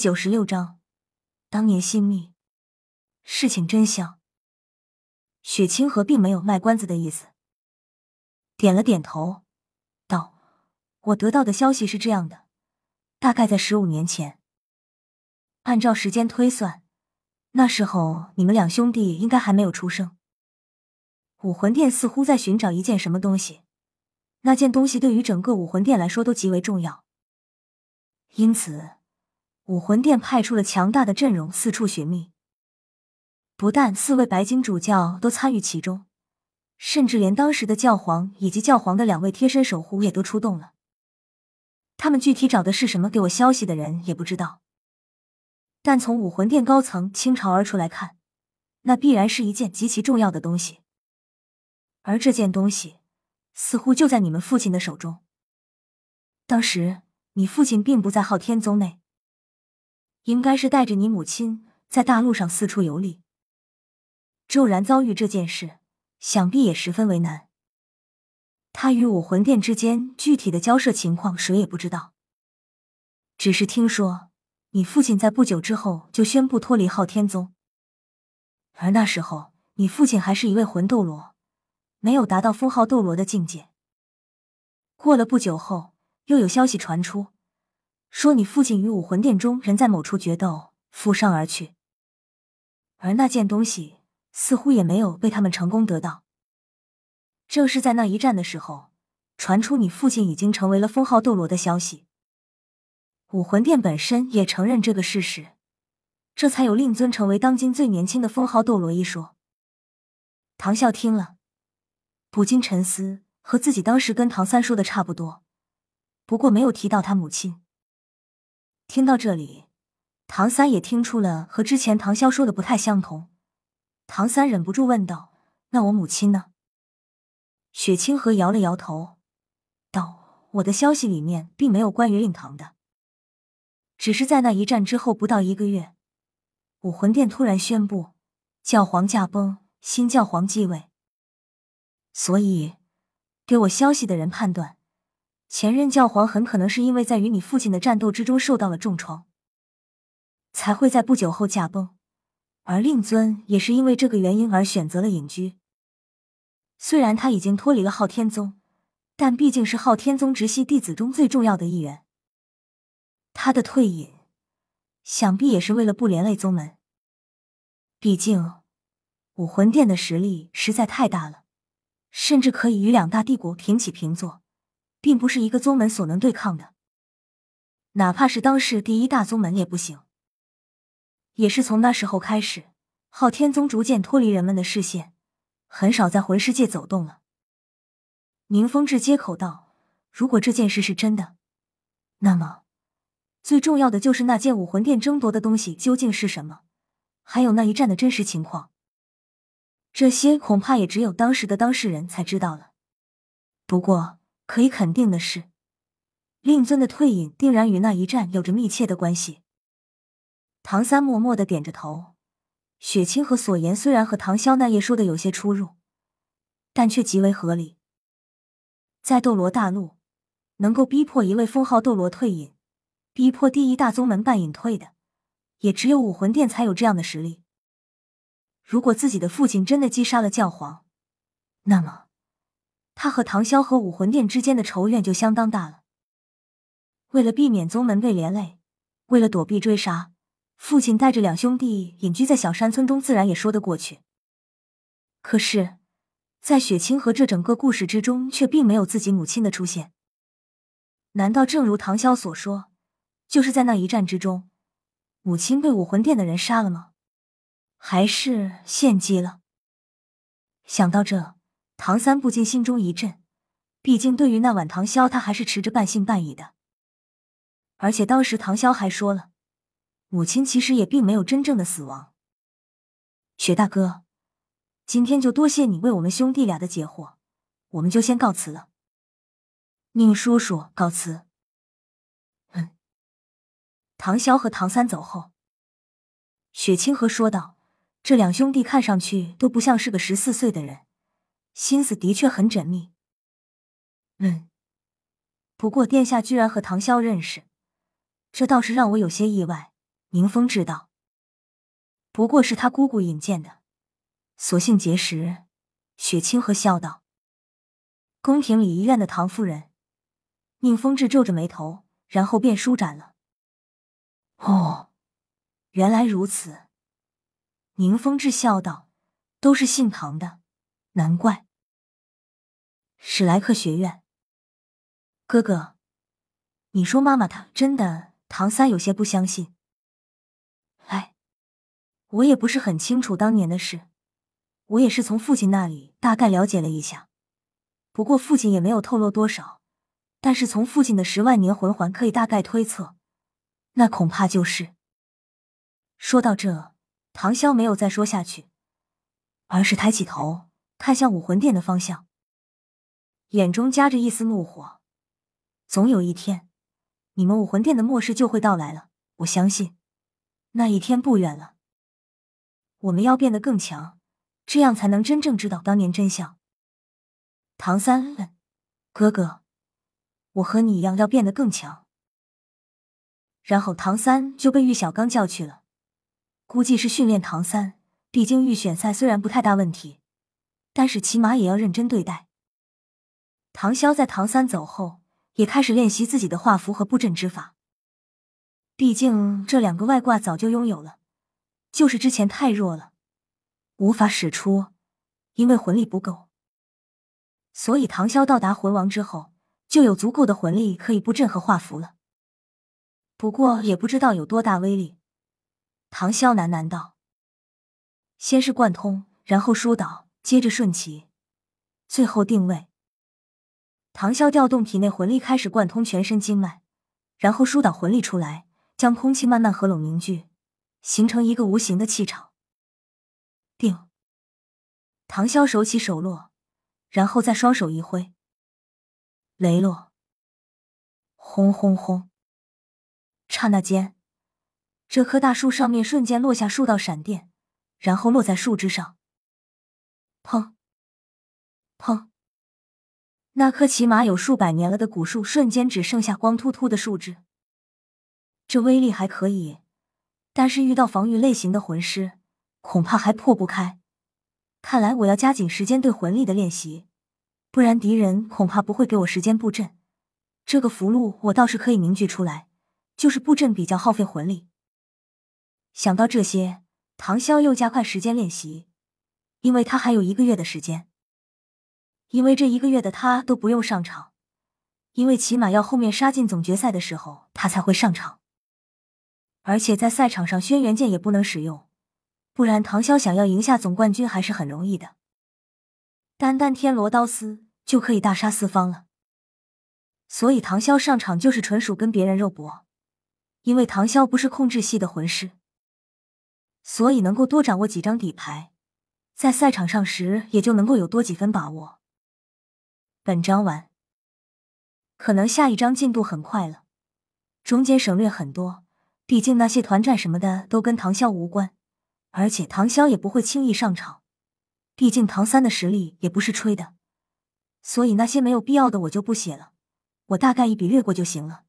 九十六章，当年新密。事情真相，雪清河并没有卖关子的意思，点了点头，道：“我得到的消息是这样的，大概在十五年前，按照时间推算，那时候你们两兄弟应该还没有出生。武魂殿似乎在寻找一件什么东西，那件东西对于整个武魂殿来说都极为重要，因此。”武魂殿派出了强大的阵容，四处寻觅。不但四位白金主教都参与其中，甚至连当时的教皇以及教皇的两位贴身守护也都出动了。他们具体找的是什么，给我消息的人也不知道。但从武魂殿高层倾巢而出来看，那必然是一件极其重要的东西。而这件东西似乎就在你们父亲的手中。当时你父亲并不在昊天宗内。应该是带着你母亲在大陆上四处游历，骤然遭遇这件事，想必也十分为难。他与武魂殿之间具体的交涉情况，谁也不知道。只是听说你父亲在不久之后就宣布脱离昊天宗，而那时候你父亲还是一位魂斗罗，没有达到封号斗罗的境界。过了不久后，又有消息传出。说你父亲与武魂殿中人在某处决斗，负伤而去，而那件东西似乎也没有被他们成功得到。正是在那一战的时候，传出你父亲已经成为了封号斗罗的消息。武魂殿本身也承认这个事实，这才有令尊成为当今最年轻的封号斗罗一说。唐啸听了，不禁沉思，和自己当时跟唐三说的差不多，不过没有提到他母亲。听到这里，唐三也听出了和之前唐潇说的不太相同。唐三忍不住问道：“那我母亲呢？”雪清河摇了摇头，道：“我的消息里面并没有关于令堂的，只是在那一战之后不到一个月，武魂殿突然宣布教皇驾崩，新教皇继位。所以，给我消息的人判断。”前任教皇很可能是因为在与你父亲的战斗之中受到了重创，才会在不久后驾崩，而令尊也是因为这个原因而选择了隐居。虽然他已经脱离了昊天宗，但毕竟是昊天宗直系弟子中最重要的一员。他的退隐，想必也是为了不连累宗门。毕竟，武魂殿的实力实在太大了，甚至可以与两大帝国平起平坐。并不是一个宗门所能对抗的，哪怕是当世第一大宗门也不行。也是从那时候开始，昊天宗逐渐脱离人们的视线，很少在魂世界走动了。宁风致接口道：“如果这件事是真的，那么最重要的就是那件武魂殿争夺的东西究竟是什么，还有那一战的真实情况。这些恐怕也只有当时的当事人才知道了。不过。”可以肯定的是，令尊的退隐定然与那一战有着密切的关系。唐三默默的点着头。雪清河所言虽然和唐潇那夜说的有些出入，但却极为合理。在斗罗大陆，能够逼迫一位封号斗罗退隐，逼迫第一大宗门半隐退的，也只有武魂殿才有这样的实力。如果自己的父亲真的击杀了教皇，那么。他和唐潇和武魂殿之间的仇怨就相当大了。为了避免宗门被连累，为了躲避追杀，父亲带着两兄弟隐居在小山村中，自然也说得过去。可是，在雪清河这整个故事之中，却并没有自己母亲的出现。难道正如唐潇所说，就是在那一战之中，母亲被武魂殿的人杀了吗？还是献祭了？想到这。唐三不禁心中一震，毕竟对于那晚唐潇，他还是持着半信半疑的。而且当时唐潇还说了，母亲其实也并没有真正的死亡。雪大哥，今天就多谢你为我们兄弟俩的解惑，我们就先告辞了。宁叔叔告辞。嗯。唐潇和唐三走后，雪清河说道：“这两兄弟看上去都不像是个十四岁的人。”心思的确很缜密。嗯，不过殿下居然和唐潇认识，这倒是让我有些意外。宁风致道：“不过是他姑姑引荐的，索性结识。”雪清河笑道：“宫廷礼仪院的唐夫人。”宁风致皱着眉头，然后便舒展了。哦，原来如此。宁风致笑道：“都是姓唐的，难怪。”史莱克学院，哥哥，你说妈妈她真的？唐三有些不相信。哎，我也不是很清楚当年的事，我也是从父亲那里大概了解了一下，不过父亲也没有透露多少。但是从父亲的十万年魂环可以大概推测，那恐怕就是。说到这，唐潇没有再说下去，而是抬起头看向武魂殿的方向，眼中夹着一丝怒火。总有一天，你们武魂殿的末世就会到来了。我相信，那一天不远了。我们要变得更强，这样才能真正知道当年真相。唐三问：“哥哥。”我和你一样要变得更强。然后唐三就被玉小刚叫去了，估计是训练唐三。毕竟预选赛虽然不太大问题，但是起码也要认真对待。唐潇在唐三走后，也开始练习自己的画符和布阵之法。毕竟这两个外挂早就拥有了，就是之前太弱了，无法使出，因为魂力不够。所以唐潇到达魂王之后。就有足够的魂力可以布阵和画符了，不过也不知道有多大威力。唐潇喃喃道：“先是贯通，然后疏导，接着顺其，最后定位。”唐潇调动体内魂力，开始贯通全身经脉，然后疏导魂力出来，将空气慢慢合拢凝聚，形成一个无形的气场。定。唐潇手起手落，然后再双手一挥。雷落，轰轰轰！刹那间，这棵大树上面瞬间落下数道闪电，然后落在树枝上。砰！砰！那棵起码有数百年了的古树瞬间只剩下光秃秃的树枝。这威力还可以，但是遇到防御类型的魂师，恐怕还破不开。看来我要加紧时间对魂力的练习。不然敌人恐怕不会给我时间布阵。这个符箓我倒是可以凝聚出来，就是布阵比较耗费魂力。想到这些，唐潇又加快时间练习，因为他还有一个月的时间。因为这一个月的他都不用上场，因为起码要后面杀进总决赛的时候他才会上场。而且在赛场上轩辕剑也不能使用，不然唐潇想要赢下总冠军还是很容易的。单单天罗刀丝就可以大杀四方了，所以唐潇上场就是纯属跟别人肉搏。因为唐潇不是控制系的魂师，所以能够多掌握几张底牌，在赛场上时也就能够有多几分把握。本章完，可能下一章进度很快了，中间省略很多，毕竟那些团战什么的都跟唐潇无关，而且唐潇也不会轻易上场。毕竟唐三的实力也不是吹的，所以那些没有必要的我就不写了，我大概一笔略过就行了。